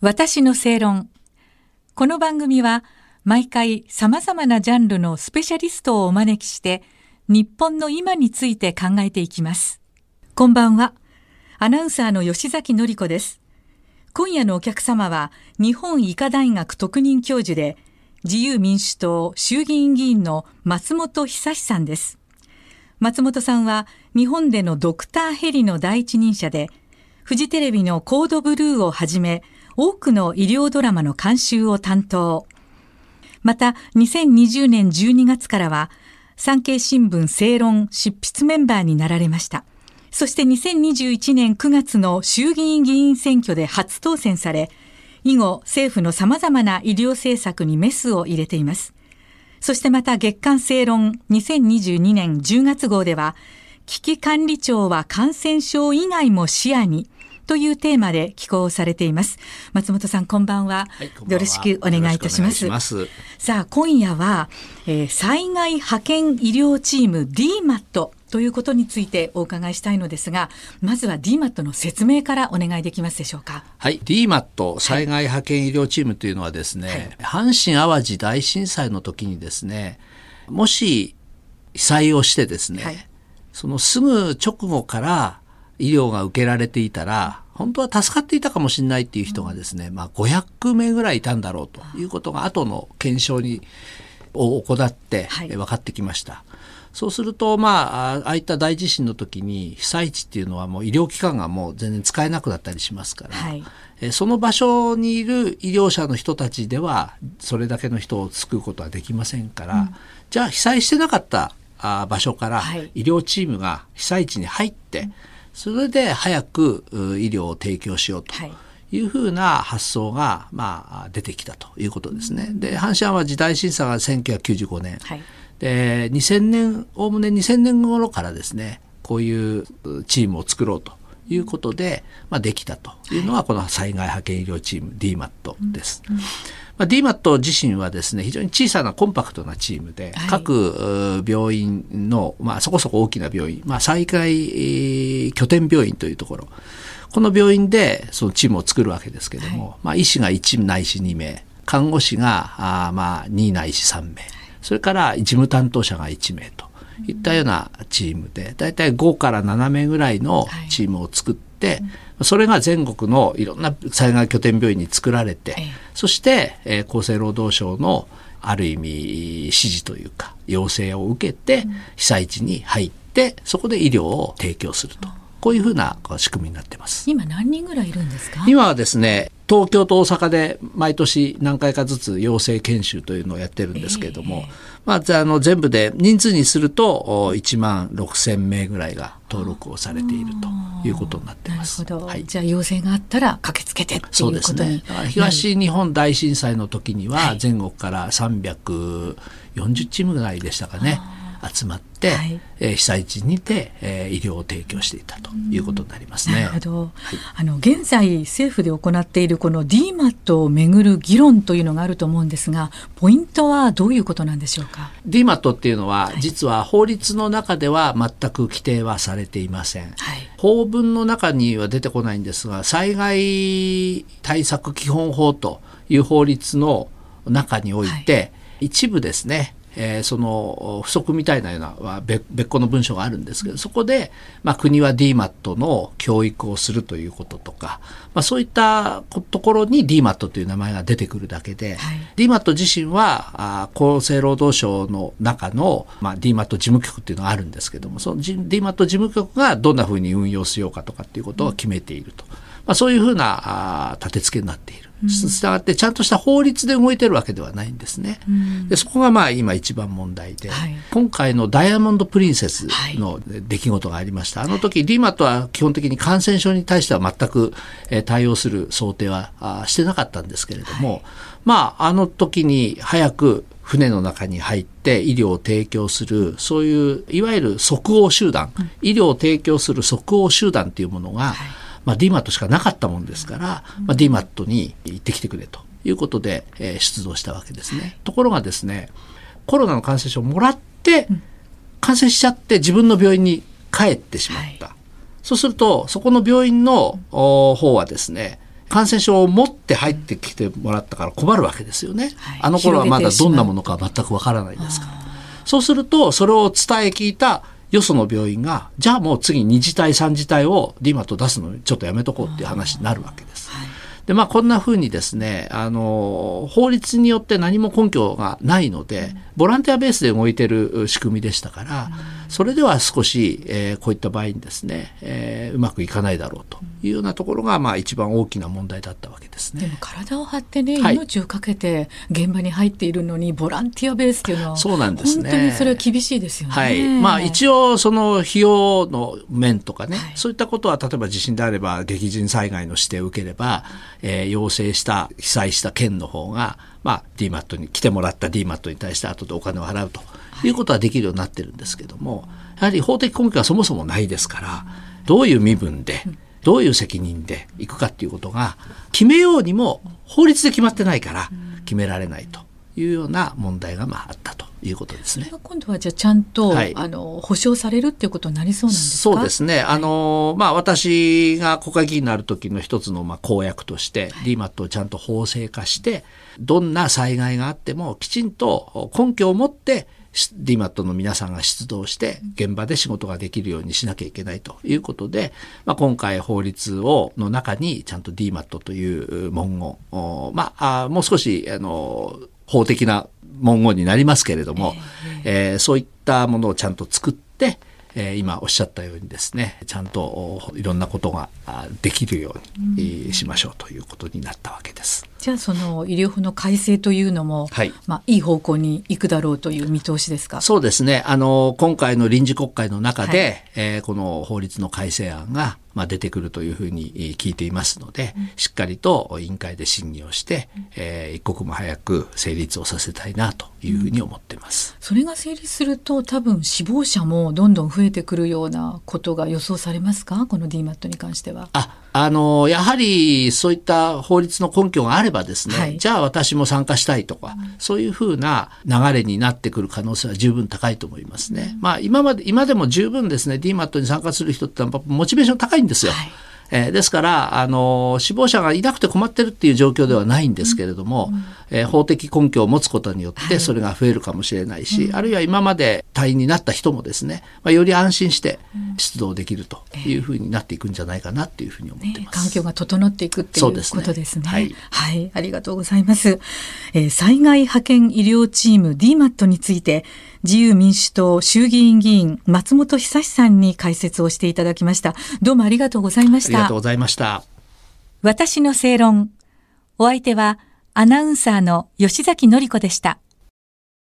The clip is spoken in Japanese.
私の正論。この番組は毎回様々なジャンルのスペシャリストをお招きして日本の今について考えていきます。こんばんは。アナウンサーの吉崎のり子です。今夜のお客様は日本医科大学特任教授で自由民主党衆議院議員の松本久さんです。松本さんは日本でのドクターヘリの第一人者でフジテレビのコードブルーをはじめ多くの医療ドラマの監修を担当。また、2020年12月からは、産経新聞正論執筆メンバーになられました。そして2021年9月の衆議院議員選挙で初当選され、以後政府の様々な医療政策にメスを入れています。そしてまた月刊正論2022年10月号では、危機管理庁は感染症以外も視野に、というテーマで寄稿されています。松本さん、こんばんは。はい、んんはよろしくお願いいたします。ますさあ、今夜は、えー、災害派遣医療チーム DMAT ということについてお伺いしたいのですが、まずは DMAT の説明からお願いできますでしょうか。はい、DMAT 災害派遣医療チームというのはですね、はい、阪神淡路大震災の時にですね、もし被災をしてですね、はい、そのすぐ直後から医療が受けられていたら、本当は助かっていたかもしれないっていう人がですね、まあ500名ぐらいいたんだろうということが後の検証にを行って分かってきました。はい、そうすると、まあ、ああいった大地震の時に被災地っていうのはもう医療機関がもう全然使えなくなったりしますから、はい、えその場所にいる医療者の人たちではそれだけの人を救うことはできませんから、うん、じゃあ被災してなかったあ場所から医療チームが被災地に入って、はいそれで早く医療を提供しようと。いうふうな発想が、まあ、出てきたということですね。で、阪神淡路大震災が1995年。はい、で、2000年、おおむね2000年頃からですね、こういうチームを作ろうということで、まあ、できたというのが、この災害派遣医療チーム DMAT です。うんうんまあ、DMAT 自身はですね、非常に小さなコンパクトなチームで、はい、各病院の、まあ、そこそこ大きな病院、まあ、災害拠点病院というところ、この病院でそのチームを作るわけですけども、はい、まあ、医師が1ないし2名、看護師があまあ2ないし3名、それから事務担当者が1名といったようなチームで、だいたい5から7名ぐらいのチームを作って、はいそれが全国のいろんな災害拠点病院に作られて、そして、えー、厚生労働省のある意味指示というか要請を受けて被災地に入ってそこで医療を提供すると。こういうふうな仕組みになってます。今何人ぐらいいるんですか？今はですね、東京と大阪で毎年何回かずつ養成研修というのをやってるんですけれども、えー、まあ、あの全部で人数にすると1万6千名ぐらいが登録をされているということになってます。なるほど。はい、じゃあ要請があったら駆けつけてっていうことにそうですね。東日本大震災の時には全国から340チームぐらいでしたかね。集まって、はい、えー、被災地にて、えー、医療を提供していたということになりますね。なるほど、はい、あの現在政府で行っているこの DMAT をめぐる議論というのがあると思うんですがポイントはどういうことなんでしょうか？DMAT っていうのは、実は法律の中では全く規定はされていません、はい、法文の中には出てこないんですが災害対策基本法という法律の中において、一部ですねえー、その不足みたいなような別個の文書があるんですけどそこで、まあ、国は DMAT の教育をするということとか、まあ、そういったところに DMAT という名前が出てくるだけで、はい、DMAT 自身はあ厚生労働省の中の、まあ、DMAT 事務局っていうのがあるんですけどもその DMAT 事務局がどんなふうに運用しようかとかっていうことを決めていると、まあ、そういうふうなあ立て付けになっている。したがってちゃんとした法律で動いてるわけではないんですね。でそこがまあ今一番問題で、はい、今回のダイヤモンド・プリンセスの出来事がありました。あの時リマとは基本的に感染症に対しては全く対応する想定はしてなかったんですけれども、はい、まああの時に早く船の中に入って医療を提供するそういういわゆる即応集団、うん、医療を提供する即応集団というものが、はいまあ、DMAT しかなかったもんですから、まあ、DMAT に行ってきてくれということで、えー、出動したわけですね。ところがですね、コロナの感染症をもらって、感染しちゃって自分の病院に帰ってしまった。はい、そうすると、そこの病院の方はですね、感染症を持って入ってきてもらったから困るわけですよね。はい、あの頃はまだどんなものか全くわからないですから。そうすると、それを伝え聞いたよその病院が、じゃあもう次2次体3次体を DMAT 出すのにちょっとやめとこうっていう話になるわけです。はいで、まあ、こんなふうにですね、あの、法律によって何も根拠がないので、ボランティアベースで動いてる仕組みでしたから、それでは少し、えー、こういった場合にですね、えー、うまくいかないだろうというようなところが、まあ、一番大きな問題だったわけですね。でも体を張ってね、命をかけて現場に入っているのに、ボランティアベースっていうのは、そうなんですね。本当にそれは厳しいですよね。はい。まあ、一応、その費用の面とかね、はい、そういったことは、例えば地震であれば、激甚災害の指定を受ければ、えー、要請した被災した県の方が、まあ、DMAT に来てもらった DMAT に対して後でお金を払うとい。うことはできるようになってるんですけども、やはり法的根拠はそもそもないですから、どういう身分で、どういう責任でいくかっていうことが決めようにも法律で決まってないから決められないというような問題がまああった。ということですね。今度はじゃあちゃんと、はい、あの保証されるっていうことになりそうなんですか？そうですね。あのまあ私が国会議員になる時の一つのまあ公約として、はい、DMAT をちゃんと法制化して、どんな災害があってもきちんと根拠を持って DMAT の皆さんが出動して現場で仕事ができるようにしなきゃいけないということで、まあ、今回法律をの中にちゃんと DMAT という文言まあもう少しあの法的な文言になりますけれども、えー、えー、そういったものをちゃんと作ってえー、今おっしゃったようにですねちゃんといろんなことができるようにしましょうということになったわけです。じゃあその医療法の改正というのも、はい。まあ、いい方向に行くだろうという見通しですか？そうですね。あの今回の臨時国会の中で、はい、えー、この法律の改正案がまあ、出てくるというふうに聞いていますので、しっかりと委員会で審議をして、えー、一刻も早く成立をさせたいなというふうに思っています。それが成立すると多分死亡者もどんどん増えてくるようなことが予想されますか？この DMAT に関しては。ああの、やはりそういった法律の根拠があればですね、はい、じゃあ私も参加したいとか、うん、そういうふうな流れになってくる可能性は十分高いと思いますね。うん、まあ今まで、今でも十分ですね、DMAT に参加する人ってモチベーション高いんですよ。はいえー、ですから、あの、死亡者がいなくて困ってるっていう状況ではないんですけれども、うんえー、法的根拠を持つことによってそれが増えるかもしれないし、はい、あるいは今まで隊員になった人もですね、まあ、より安心して出動できるというふうになっていくんじゃないかなっていうふうに思ってます。ね、環境が整っていくっていうことですね。はい、はい、ありがとうございます。えー、災害派遣医療チーム DMAT について、自由民主党衆議院議員松本久さんに解説をしていただきました。どうもありがとうございました。ありがとうございました。私の正論。お相手はアナウンサーの吉崎のり子でした。